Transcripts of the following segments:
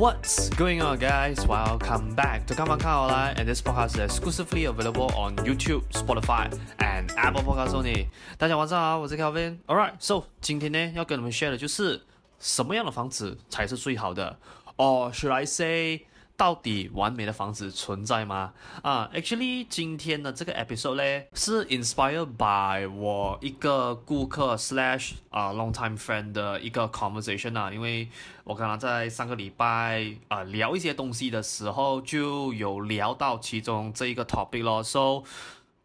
What's going on, guys? Welcome back to 看房看好来 and this podcast is exclusively available on YouTube, Spotify, and Apple Podcasts only. 大家晚上好，我是 Kelvin. Alright, so 今天呢要跟你们 share 的就是什么样的房子才是最好的，or should I say？ 到底完美的房子存在吗？啊、，actually，今天的这个 episode 呢，是 inspired by 我一个顾客 slash 啊、long time friend 的一个 conversation 啊，因为我刚刚在上个礼拜啊、聊一些东西的时候，就有聊到其中这一个 topic 咯，so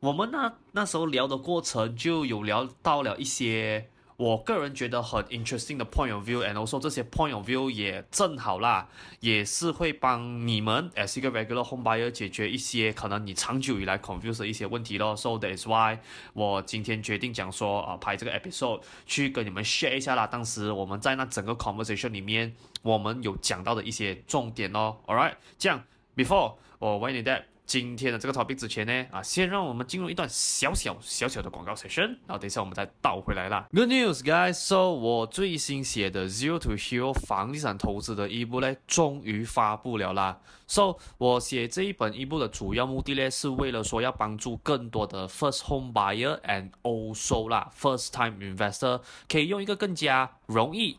我们那那时候聊的过程就有聊到了一些。我个人觉得很 interesting 的 point of view，and also 这些 point of view 也正好啦，也是会帮你们 as 一个 regular home buyer 解决一些可能你长久以来 confuse 的一些问题咯。So that is why 我今天决定讲说啊，拍这个 episode 去跟你们 share 一下啦。当时我们在那整个 conversation 里面，我们有讲到的一些重点咯。Alright，这样 before 我问你的。今天的这个 topic 之前呢，啊，先让我们进入一段小小小小的广告 session，然后等一下我们再倒回来啦。Good news, guys! So 我最新写的 Zero to Hero 房地产投资的一部呢，终于发布了啦。So 我写这一本一部的主要目的呢，是为了说要帮助更多的 first home buyer and also 啦 first time investor 可以用一个更加容易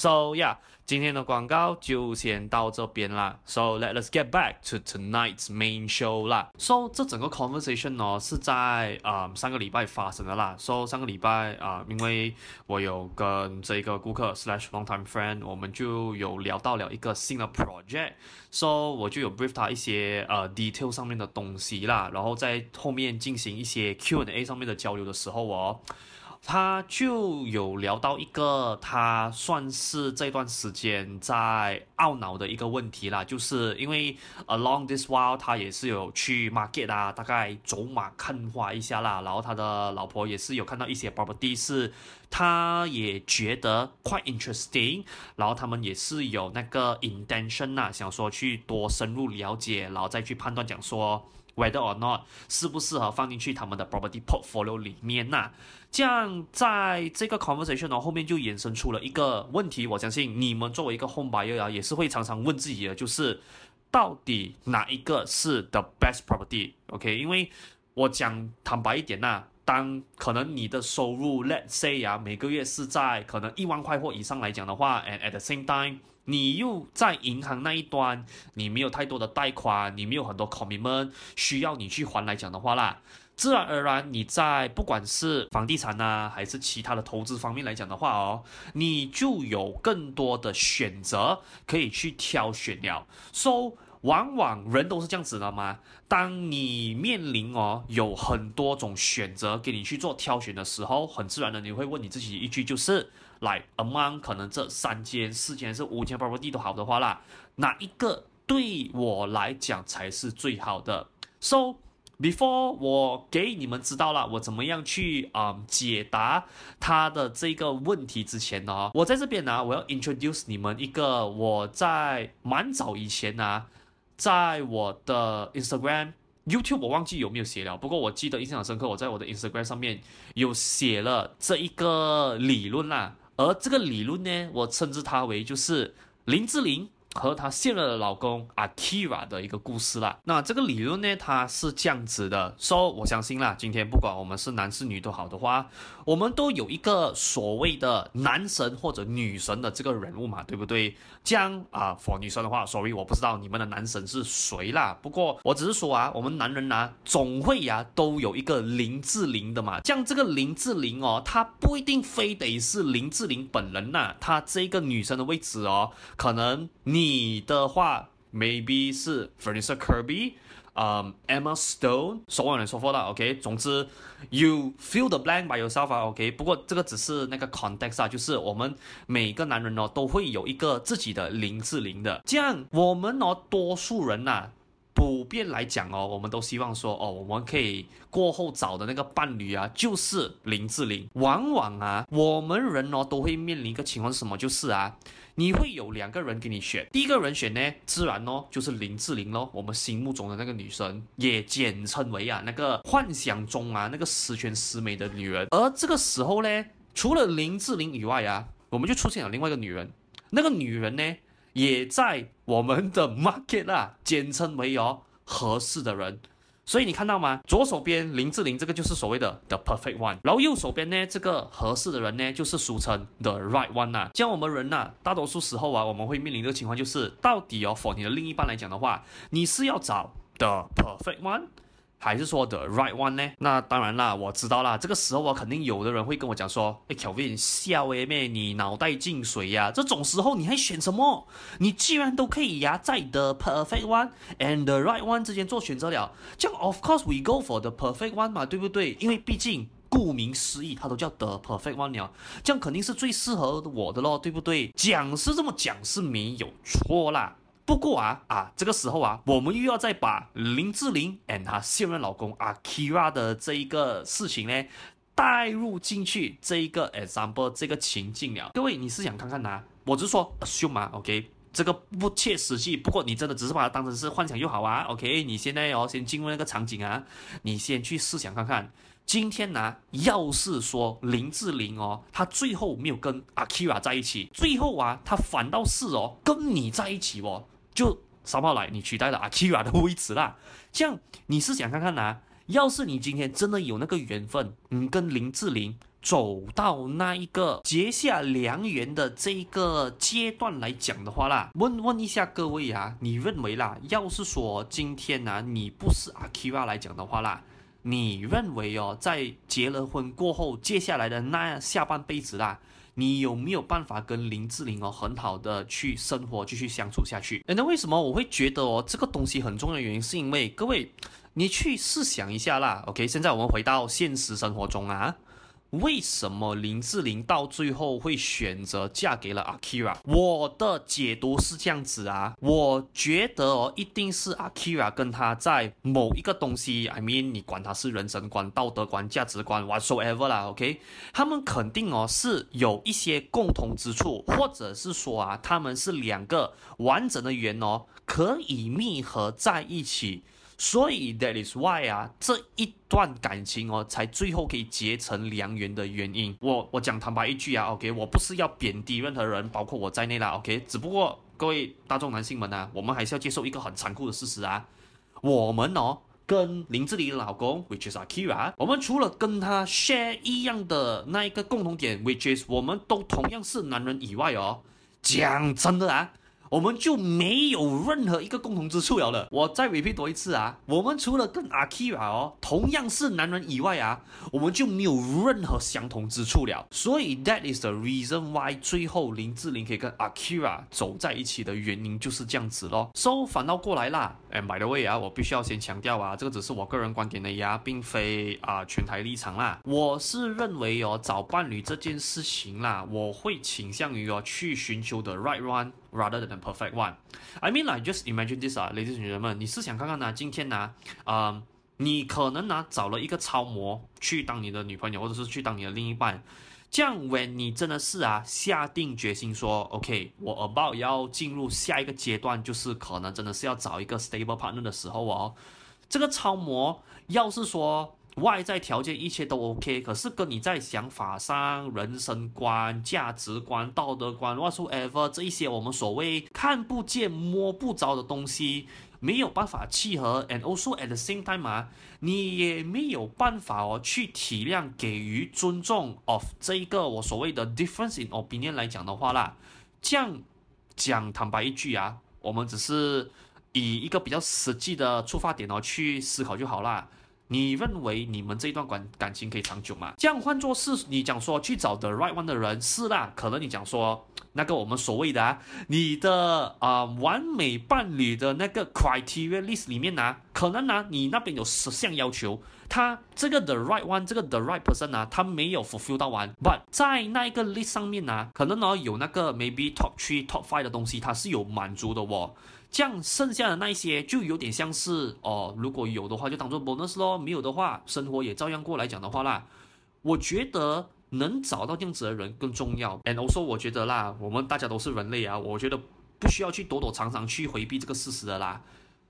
，So yeah，今天的广告就先到这边啦。So let us get back to tonight's main show 啦。So 这整个 conversation 呢是在啊、上个礼拜发生的啦。So 上个礼拜啊、因为我有跟这个顾客 slash long time friend，我们就有聊到了一个新的 project，So 我就有 brief 他一些呃 detail 上面的东西啦，然后在后面进行一些 Q&A 上面的交流的时候哦。他就有聊到一个，他算是这段时间在懊恼的一个问题啦，就是因为 along this while 他也是有去 market 啊，大概走马看花一下啦，然后他的老婆也是有看到一些 property 是，他也觉得 quite interesting，然后他们也是有那个 intention 啊，想说去多深入了解，然后再去判断讲说。Whether or not 适不适合放进去他们的 property portfolio 里面呐、这样在这个 conversation 呢后面就衍生出了一个问题，我相信你们作为一个 home buyer 啊，也是会常常问自己的，就是到底哪一个是 the best property？OK？、因为我讲坦白一点呐、啊，当可能你的收入 let's say 啊每个月是在可能一万块或以上来讲的话，and at the same time。你又在银行那一端，你没有太多的贷款，你没有很多 commitment 需要你去还来讲的话啦，自然而然你在不管是房地产啊，还是其他的投资方面来讲的话哦，你就有更多的选择可以去挑选了。So 往往人都是这样子的嘛。当你面临哦有很多种选择给你去做挑选的时候，很自然的你会问你自己一句，就是来 among 可能这三间、四间、是五间 p r o p 都好的话啦，哪一个对我来讲才是最好的？So before 我给你们知道了我怎么样去啊、嗯、解答他的这个问题之前呢，我在这边呢，我要 introduce 你们一个我在蛮早以前呢。在我的 Instagram、YouTube 我忘记有没有写了，不过我记得印象很深刻，我在我的 Instagram 上面有写了这一个理论啦，而这个理论呢，我称之它为就是林志玲。和她现任的老公 Akira 的一个故事啦。那这个理论呢，它是这样子的。说、so, 我相信啦，今天不管我们是男是女都好的话，我们都有一个所谓的男神或者女神的这个人物嘛，对不对？这样啊，for 女生的话，sorry，我不知道你们的男神是谁啦。不过我只是说啊，我们男人啊，总会呀、都有一个林志玲的嘛。像这个林志玲哦，她不一定非得是林志玲本人呐、她这个女生的位置哦，可能你。你的话，maybe 是 Vanessa Kirby，啊，Emma Stone，so on and so forth 啦，OK。总之，you fill the blank by yourself，OK。不过这个只是那个 context 啊，就是我们每个男人哦都会有一个自己的林志玲的，这样我们哦多数人呐、普遍来讲哦，我们都希望说哦，我们可以过后找的那个伴侣啊，就是林志玲。往往啊，我们人哦都会面临一个情况是什么？就是啊，你会有两个人给你选，第一个人选呢，自然哦就是林志玲咯，我们心目中的那个女神，也简称为啊那个幻想中啊那个十全十美的女人。而这个时候呢，除了林志玲以外啊，我们就出现了另外一个女人，那个女人呢，也在我们的 market 啊，简称为哦合适的人，所以你看到吗？左手边林志玲这个就是所谓的 the perfect one，然后右手边呢这个合适的人呢就是俗称 the right one 啊。像我们人呐、啊，大多数时候啊，我们会面临这个情况，就是到底哦，for 你的另一半来讲的话，你是要找 the perfect one。还是说 the right one 呢？那当然啦，我知道啦。这个时候我肯定有的人会跟我讲说：“哎，Kelvin，笑诶妹，你脑袋进水呀？这种时候你还选什么？你既然都可以呀，在 the perfect one and the right one 之间做选择了，这样 of course we go for the perfect one 嘛，对不对？因为毕竟顾名思义，它都叫 the perfect one 了，这样肯定是最适合我的咯，对不对？讲是这么讲是没有错啦。”不过啊啊，这个时候啊，我们又要再把林志玲 and 她现任老公 Akira 的这一个事情呢带入进去这一个 example 这个情境了。各位，你是想看看呐？我只是说 assume 嘛，OK，这个不切实际。不过你真的只是把它当成是幻想就好啊，OK。你现在哦，先进入那个场景啊，你先去试想看看，今天呢，要是说林志玲哦，她最后没有跟 Akira 在一起，最后啊，她反倒是哦跟你在一起哦。就三炮来，你取代了阿七娃的位置啦。这样你是想看看呐？要是你今天真的有那个缘分，你跟林志玲走到那一个结下良缘的这一个阶段来讲的话啦，问问一下各位啊，你认为啦，要是说今天呢，你不是阿七娃来讲的话啦，你认为哦，在结了婚过后，接下来的那下半辈子啦？你有没有办法跟林志玲哦很好的去生活，继续相处下去？那为什么我会觉得哦这个东西很重要原因，是因为各位，你去试想一下啦。OK，现在我们回到现实生活中啊。为什么林志玲到最后会选择嫁给了 Akira？我的解读是这样子啊，我觉得哦，一定是 Akira 跟他在某一个东西，I mean，你管他是人生观、道德观、价值观，whatsoever 啦，OK，他们肯定哦是有一些共同之处，或者是说啊，他们是两个完整的圆哦，可以密合在一起。所以 that is why 啊，这一段感情哦，才最后可以结成良缘的原因。我我讲坦白一句啊，OK，我不是要贬低任何人，包括我在内啦，OK。只不过各位大众男性们啊，我们还是要接受一个很残酷的事实啊，我们哦跟林志玲老公，which is Akira，我们除了跟他 share 一样的那一个共同点，which is 我们都同样是男人以外哦，讲真的啊。我们就没有任何一个共同之处了。我再 repeat 多一次啊，我们除了跟 Akira 哦同样是男人以外啊，我们就没有任何相同之处了。所以 that is the reason why 最后林志玲可以跟 Akira 走在一起的原因就是这样子咯。So 反倒过来啦，哎，by the way 啊，我必须要先强调啊，这个只是我个人观点的呀，并非啊、全台立场啦。我是认为哦，找伴侣这件事情啦，我会倾向于哦去寻求的 right one。Rather than perfect one, I mean like just imagine this 啊，ladies and gentlemen，你试想看看呢、啊，今天呢、啊，啊、呃，你可能呢、啊、找了一个超模去当你的女朋友，或者是去当你的另一半，这样 when 你真的是啊下定决心说，OK，我 about 要进入下一个阶段，就是可能真的是要找一个 stable partner 的时候哦，这个超模要是说。外在条件一切都 OK，可是跟你在想法上、人生观、价值观、道德观，whatsoever 这一些我们所谓看不见摸不着的东西，没有办法契合，and also at the same time 啊，你也没有办法哦去体谅、给予尊重 of 这一个我所谓的 difference in opinion 来讲的话啦，这样讲坦白一句啊，我们只是以一个比较实际的出发点哦去思考就好啦。你认为你们这一段感感情可以长久吗？这样换作是你讲说去找 the right one 的人是啦，可能你讲说那个我们所谓的啊，你的啊、完美伴侣的那个 criteria list 里面呢、可能呢、你那边有十项要求，他这个 the right one 这个 the right person 呢、他没有 fulfill 到完，but 在那一个 list 上面呢、可能呢有那个 maybe top three top five 的东西，他是有满足的哦。这样剩下的那一些就有点像是哦，如果有的话就当做 bonus 咯，没有的话生活也照样过来讲的话啦。我觉得能找到这样子的人更重要。And also 我觉得啦，我们大家都是人类啊，我觉得不需要去躲躲藏藏去回避这个事实的啦。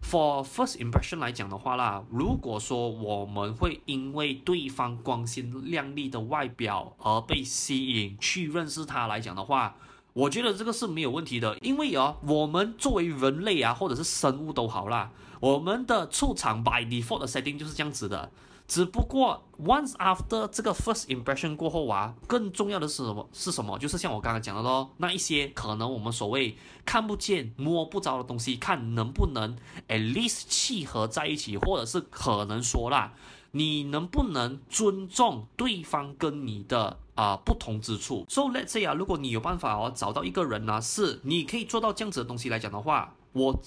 For first impression 来讲的话啦，如果说我们会因为对方光鲜亮丽的外表而被吸引去认识他来讲的话。我觉得这个是没有问题的，因为啊，我们作为人类啊，或者是生物都好啦，我们的出场 by default setting 就是这样子的。只不过 once after 这个 first impression 过后啊，更重要的是什么？是什么？就是像我刚刚讲的咯，那一些可能我们所谓看不见摸不着的东西，看能不能 at least 契合在一起，或者是可能说啦，你能不能尊重对方跟你的。啊、不同之处。So let's say 啊，如果你有办法哦，找到一个人呢、是你可以做到这样子的东西来讲的话，我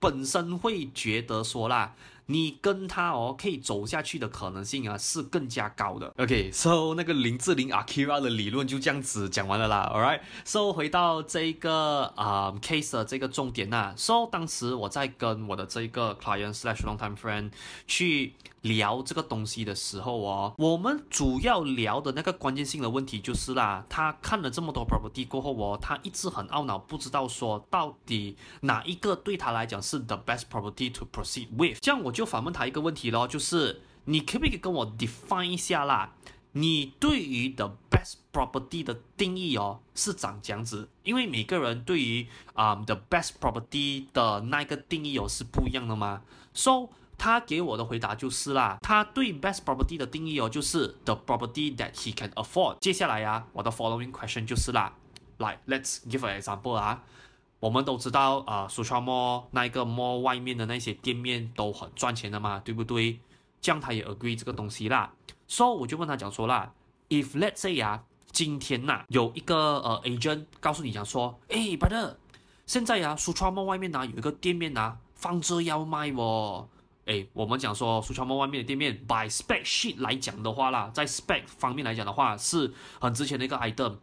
本身会觉得说啦。你跟他哦，可以走下去的可能性啊，是更加高的。OK，so 那个林志玲 Akira 的理论就这样子讲完了啦。All right，so 回到这个啊、case 的这个重点呐、啊。So 当时我在跟我的这个 client slash long time friend 去聊这个东西的时候哦，我们主要聊的那个关键性的问题就是啦，他看了这么多 property 过后哦，他一直很懊恼，不知道说到底哪一个对他来讲是 the best property to proceed with。这样我。就反问他一个问题咯，就是你可不可以跟我 define 一下啦？你对于 the best property 的定义哦，是长这样子？因为每个人对于啊、the best property 的那个定义哦是不一样的嘛。So 他给我的回答就是啦，他对 best property 的定义哦就是 the property that he can afford。接下来呀、我的 following question 就是啦，来，let's give an example 啊。我们都知道啊，Sutra Mall 那一个 mall 外面的那些店面都很赚钱的嘛，对不对？这样他也 agree 这个东西啦。所、so, 以我就问他讲说啦，if let's say 呀，今天呐、啊、有一个呃 agent 告诉你讲说，哎，brother，现在呀 Sutra Mall 外面呢有一个店面呐放着要卖哦。哎，我们讲说 Sutra Mall 外面的店面，by spec sheet 来讲的话啦，在 spec 方面来讲的话是很值钱的一个 item。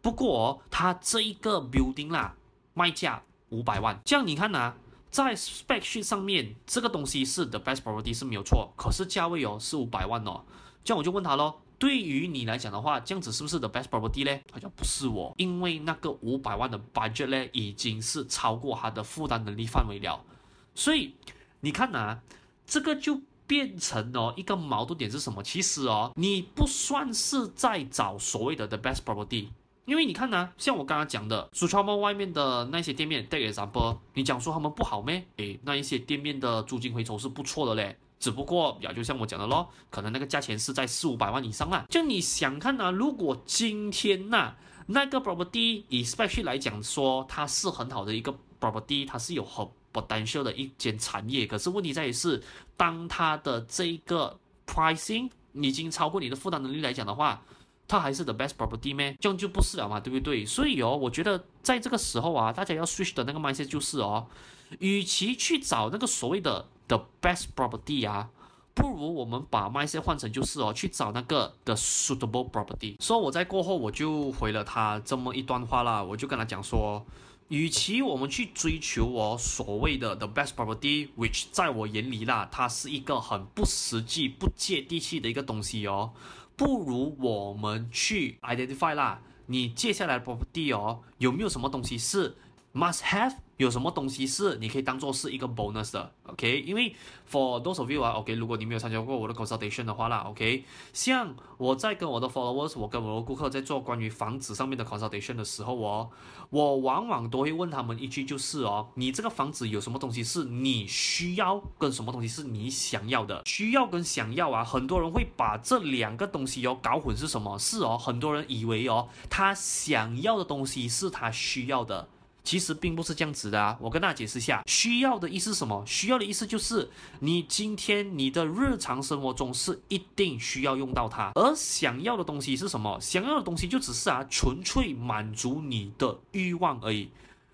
不过它这一个 building 啦。卖价五百万，这样你看呐、在 spec sheet 上面这个东西是 the best property 是没有错，可是价位哦是五百万哦，这样我就问他喽，对于你来讲的话，这样子是不是 the best property 呢？他讲不是我，因为那个五百万的 budget 呢已经是超过他的负担能力范围了，所以你看呐、啊，这个就变成哦一个矛盾点是什么？其实哦，你不算是在找所谓的 the best property。因为你看呢、啊，像我刚刚讲的外面的那些店面，take example，你讲说他们不好咩？诶，那一些店面的租金回酬是不错的嘞，只不过也，就像我讲的咯，可能那个价钱是在四五百万以上啦。就你想看呢、啊，如果今天呐、啊，那个 property，especially 来讲说，它是很好的一个 property，它是有很 potential 的一间产业。可是问题在于是，当它的这个 pricing 已经超过你的负担能力来讲的话，它还是 the best property 咩？这样就不是了嘛，对不对？所以哦，我觉得在这个时候啊，大家要 switch 的那个 mindset 就是哦，与其去找那个所谓的 the best property 啊。不如我们把 mindset 换成就是哦，去找那个 the suitable property。所以我在过后我就回了他这么一段话啦，我就跟他讲说，与其我们去追求我所谓的 the best property，which 在我眼里啦，它是一个很不实际、不接地气的一个东西哦，不如我们去 identify 啦，你接下来的 property 哦，有没有什么东西是 must have？有什么东西是你可以当做是一个 bonus 的，OK？因为 for those of you 啊，OK？如果你没有参加过我的 consultation 的话啦，OK？像我在跟我的 followers，我跟我的顾客在做关于房子上面的 consultation 的时候哦，我往往都会问他们一句，就是哦，你这个房子有什么东西是你需要，跟什么东西是你想要的？需要跟想要啊，很多人会把这两个东西哦搞混是什么？是哦，很多人以为哦，他想要的东西是他需要的。其实并不是这样子的啊，我跟大家解释一下，需要的意思是什么？需要的意思就是你今天你的日常生活中是一定需要用到它，而想要的东西是什么？想要的东西就只是啊，纯粹满足你的欲望而已。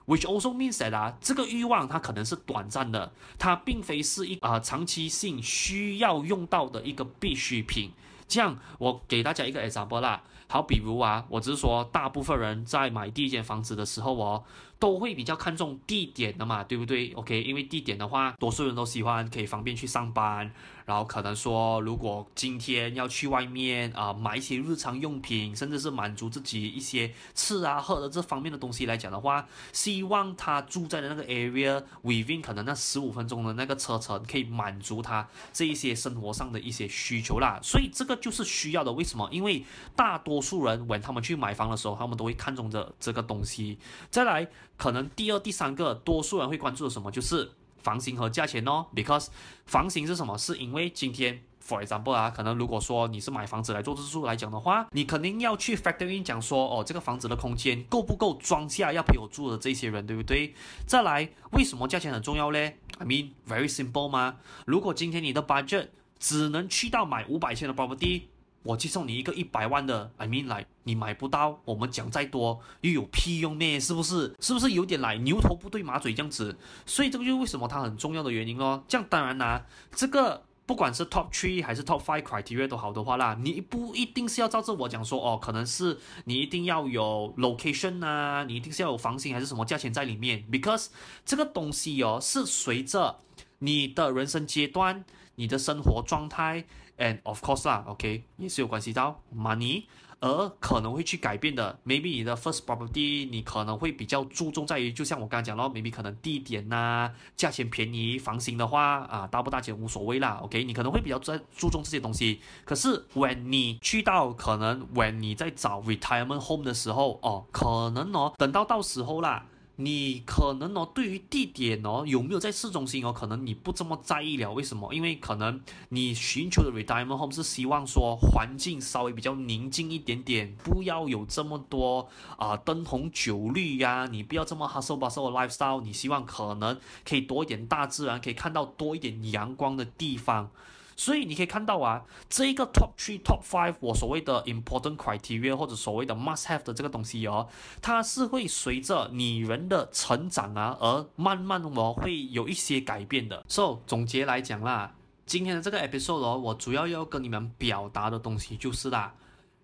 Which also means that 啊，这个欲望它可能是短暂的，它并非是一啊、呃、长期性需要用到的一个必需品。这样，我给大家一个 example 啦，好，比如啊，我只是说，大部分人在买第一间房子的时候哦。都会比较看重地点的嘛，对不对？OK，因为地点的话，多数人都喜欢可以方便去上班，然后可能说，如果今天要去外面啊、买一些日常用品，甚至是满足自己一些吃啊喝的这方面的东西来讲的话，希望他住在的那个 area within 可能那十五分钟的那个车程，可以满足他这一些生活上的一些需求啦。所以这个就是需要的。为什么？因为大多数人，when 他们去买房的时候，他们都会看重这这个东西。再来。可能第二、第三个，多数人会关注的什么，就是房型和价钱哦。Because 房型是什么？是因为今天，for example 啊，可能如果说你是买房子来做自住来讲的话，你肯定要去 factor in 讲说，哦，这个房子的空间够不够装下要陪我住的这些人，对不对？再来，为什么价钱很重要嘞？I mean very simple 嘛。如果今天你的 budget 只能去到买五百千的 property。我介绍你一个一百万的，I mean like 你买不到，我们讲再多又有屁用咩？是不是？是不是有点来牛头不对马嘴这样子？所以这个就是为什么它很重要的原因咯。这样当然啦、啊，这个不管是 top three 还是 top five criteria 都好的话啦，你不一定是要照着我讲说哦，可能是你一定要有 location 啊，你一定是要有房型还是什么价钱在里面，because 这个东西哦是随着你的人生阶段、你的生活状态。And of course 啦，OK，也是有关系到 money，而可能会去改变的。Maybe 你的 first property，你可能会比较注重在于，就像我刚刚讲到，maybe 可能地点呐、价钱便宜，房型的话啊，大不大钱无所谓啦，OK，你可能会比较在注重这些东西。可是 when 你去到可能 when 你在找 retirement home 的时候，哦，可能哦，等到到时候啦。你可能哦，对于地点哦，有没有在市中心哦，可能你不这么在意了。为什么？因为可能你寻求的 retirement home 是希望说环境稍微比较宁静一点点，不要有这么多啊、呃、灯红酒绿呀，你不要这么 hustle bustle lifestyle。你希望可能可以多一点大自然，可以看到多一点阳光的地方。所以你可以看到啊，这一个 top three、top five，我所谓的 important criteria 或者所谓的 must have 的这个东西哦，它是会随着你人的成长啊，而慢慢我会有一些改变的。So 总结来讲啦，今天的这个 episode 哦，我主要要跟你们表达的东西就是啦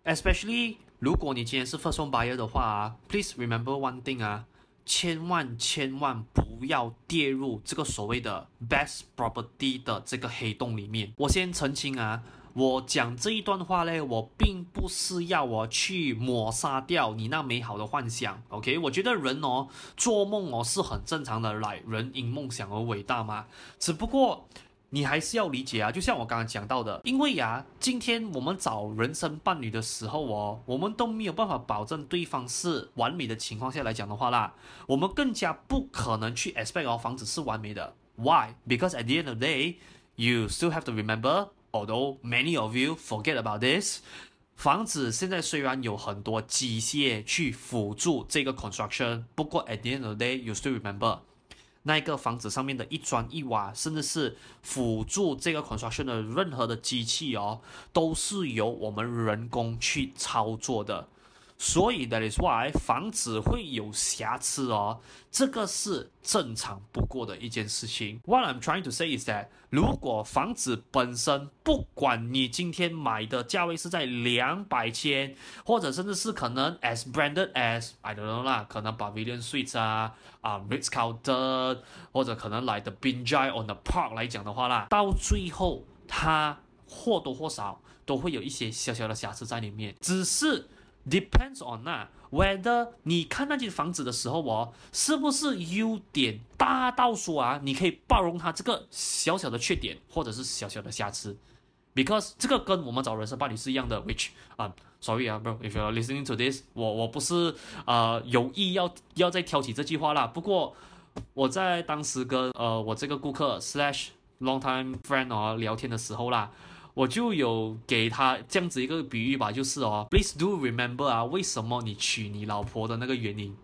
，especially 如果你今天是 for some buyer 的话啊，please remember one thing 啊。千万千万不要跌入这个所谓的 best property 的这个黑洞里面。我先澄清啊，我讲这一段话呢，我并不是要我去抹杀掉你那美好的幻想。OK，我觉得人哦，做梦哦是很正常的，来，人因梦想而伟大嘛。只不过。你还是要理解啊，就像我刚刚讲到的，因为呀、今天我们找人生伴侣的时候哦，我们都没有办法保证对方是完美的情况下来讲的话啦，我们更加不可能去 expect 哦，房子是完美的。Why? Because at the end of the day, you still have to remember, although many of you forget about this. 房子现在虽然有很多机械去辅助这个 construction，不过 at the end of the day you still remember 那一个房子上面的一砖一瓦，甚至是辅助这个 construction 的任何的机器哦，都是由我们人工去操作的。所以 that is why 房子会有瑕疵哦，这个是正常不过的一件事情。What I'm trying to say is that 如果房子本身，不管你今天买的价位是在两百千，或者甚至是可能 as branded as I don't know 啦，可能 Pavilion Suites 啊啊 Ritz Carlton，或者可能来的 Binjai on the Park 来讲的话啦，到最后它或多或少都会有一些小小的瑕疵在里面，只是。Depends on 那 whether 你看那间房子的时候哦，是不是优点大到说啊，你可以包容它这个小小的缺点或者是小小的瑕疵？Because 这个跟我们找人生伴侣是一样的。Which 啊、，sorry 啊，bro，if you're listening to this，我我不是呃有意要要再挑起这句话啦。不过我在当时跟呃我这个顾客 slash long time friend 哦聊天的时候啦。我就有给他这样子一个比喻吧，就是哦，Please do remember 啊，为什么你娶你老婆的那个原因？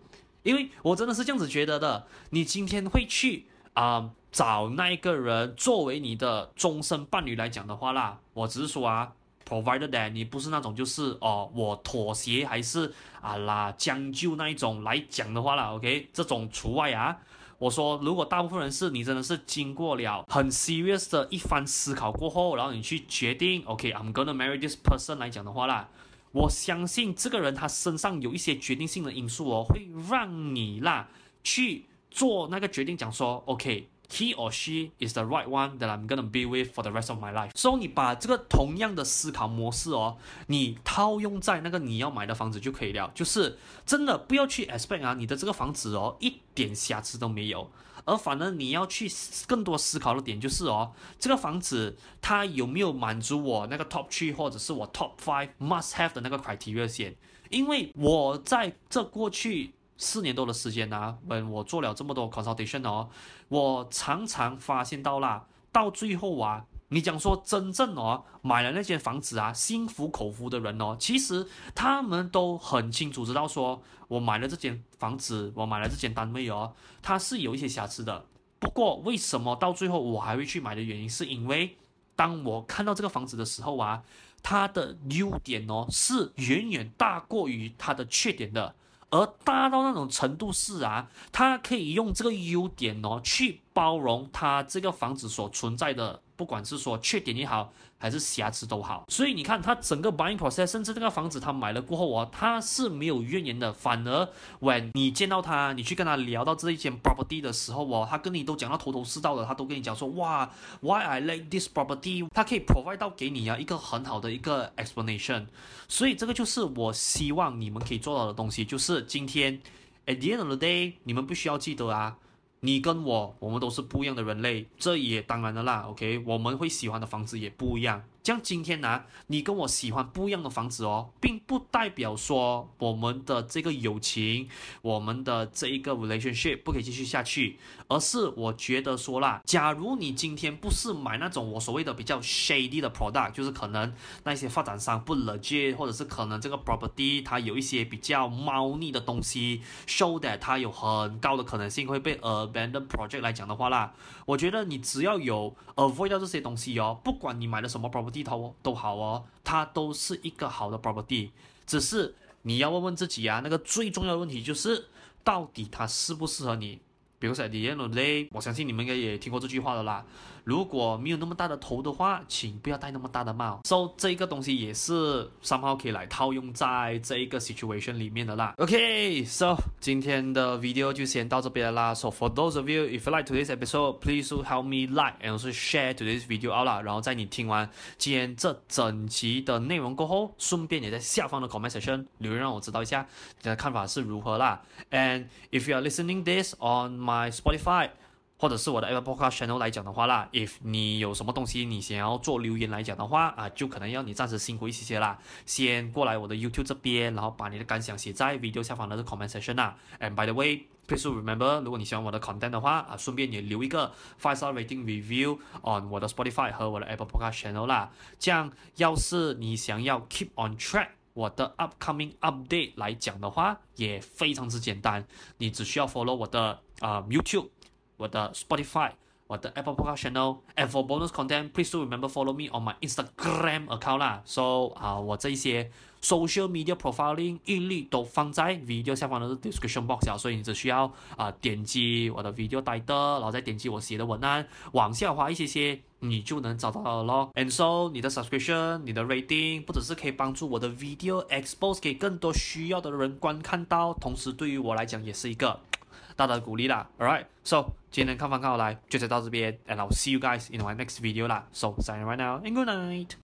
因为我真的是这样子觉得的。你今天会去啊、找那一个人作为你的终身伴侣来讲的话啦，我只是说啊，provided that 你不是那种就是哦我妥协还是啊啦将就那一种来讲的话啦，OK，这种除外啊。我说，如果大部分人是你真的是经过了很 serious 的一番思考过后，然后你去决定，OK，I'm gonna marry this person 来讲的话啦，我相信这个人他身上有一些决定性的因素哦，会让你啦去做那个决定，讲说，OK。he or she is the right one that I'm gonna be with for the rest of my life。所以你把这个同样的思考模式哦，你套用在那个你要买的房子就可以了。就是真的不要去 expect 啊，你的这个房子哦一点瑕疵都没有。而反而你要去更多思考的点就是哦，这个房子它有没有满足我那个 top three 或者是我 top five must have 的那个 criteria 先？因为我在这过去四年多的时间呢，嗯，我做了这么多 consultation 哦，我常常发现到啦，到最后啊，你讲说真正哦买了那间房子啊，心服口服的人哦，其实他们都很清楚知道说，我买了这间房子，我买了这间单位哦，它是有一些瑕疵的。不过为什么到最后我还会去买的原因，是因为当我看到这个房子的时候啊，它的优点哦是远远大过于它的缺点的。而大到那种程度是啊，他可以用这个优点哦，去包容他这个房子所存在的，不管是说缺点也好。还是瑕疵都好，所以你看他整个 buying process，甚至这个房子他买了过后啊，他是没有怨言的。反而，when 你见到他，你去跟他聊到这一间 property 的时候哦，他跟你都讲到头头是道的，他都跟你讲说，哇，why I like this property，他可以 provide 到给你啊一个很好的一个 explanation。所以这个就是我希望你们可以做到的东西，就是今天 at the end of the day，你们不需要记得啊。你跟我，我们都是不一样的人类，这也当然的啦。OK，我们会喜欢的房子也不一样。像今天呢、你跟我喜欢不一样的房子哦，并不代表说我们的这个友情，我们的这一个 relationship 不可以继续下去，而是我觉得说啦，假如你今天不是买那种我所谓的比较 shady 的 product，就是可能那些发展商不 legit，或者是可能这个 property 它有一些比较猫腻的东西，show that 它有很高的可能性会被 abandon project 来讲的话啦，我觉得你只要有 avoid 掉这些东西哦，不管你买的什么 property。地头都好哦，它都是一个好的 property，只是你要问问自己啊，那个最重要的问题就是，到底它适不适合你？比如说 at the end of the day，我相信你们应该也听过这句话的啦。如果没有那么大的头的话，请不要戴那么大的帽。So 这个东西也是 somehow 可以来套用在这一个 situation 里面的啦。OK，so 今天的 video 就先到这边啦。So for those of you if you like today's episode, please do help me like and also share today's video out 啦。然后在你听完今天这整集的内容过后，顺便也在下方的 comment section 留言让我知道一下你的看法是如何啦。And if you are listening this on my Spotify 或者是我的 Apple Podcast Channel 来讲的话啦，if 你有什么东西你想要做留言来讲的话啊，就可能要你暂时辛苦一些些啦，先过来我的 YouTube 这边，然后把你的感想写在 video 下方的 comment section 啦。And by the way，please remember，如果你喜欢我的 content 的话啊，顺便也留一个 five star rating review on 我的 Spotify 和我的 Apple Podcast Channel 啦。这样，要是你想要 keep on track 我的 upcoming update 来讲的话，也非常之简单，你只需要 follow 我的啊、YouTube。我的 Spotify，我的 Apple Podcast Channel，and for bonus content，please do remember follow me on my Instagram account 啦。So 啊，我这一些 social media profiling 一律都放在 video 下方的 description box 啊，所以你只需要啊点击我的 video title，然后再点击我写的文案，往下滑一些些，你就能找到了咯。And so 你的 subscription，你的 rating，不只是可以帮助我的 video expose 给更多需要的人观看到，同时对于我来讲也是一个。大大的鼓励啦，Alright，so 今天看房看好来就再到这边，and I'll see you guys in my next video 啦，so sign right now and good night。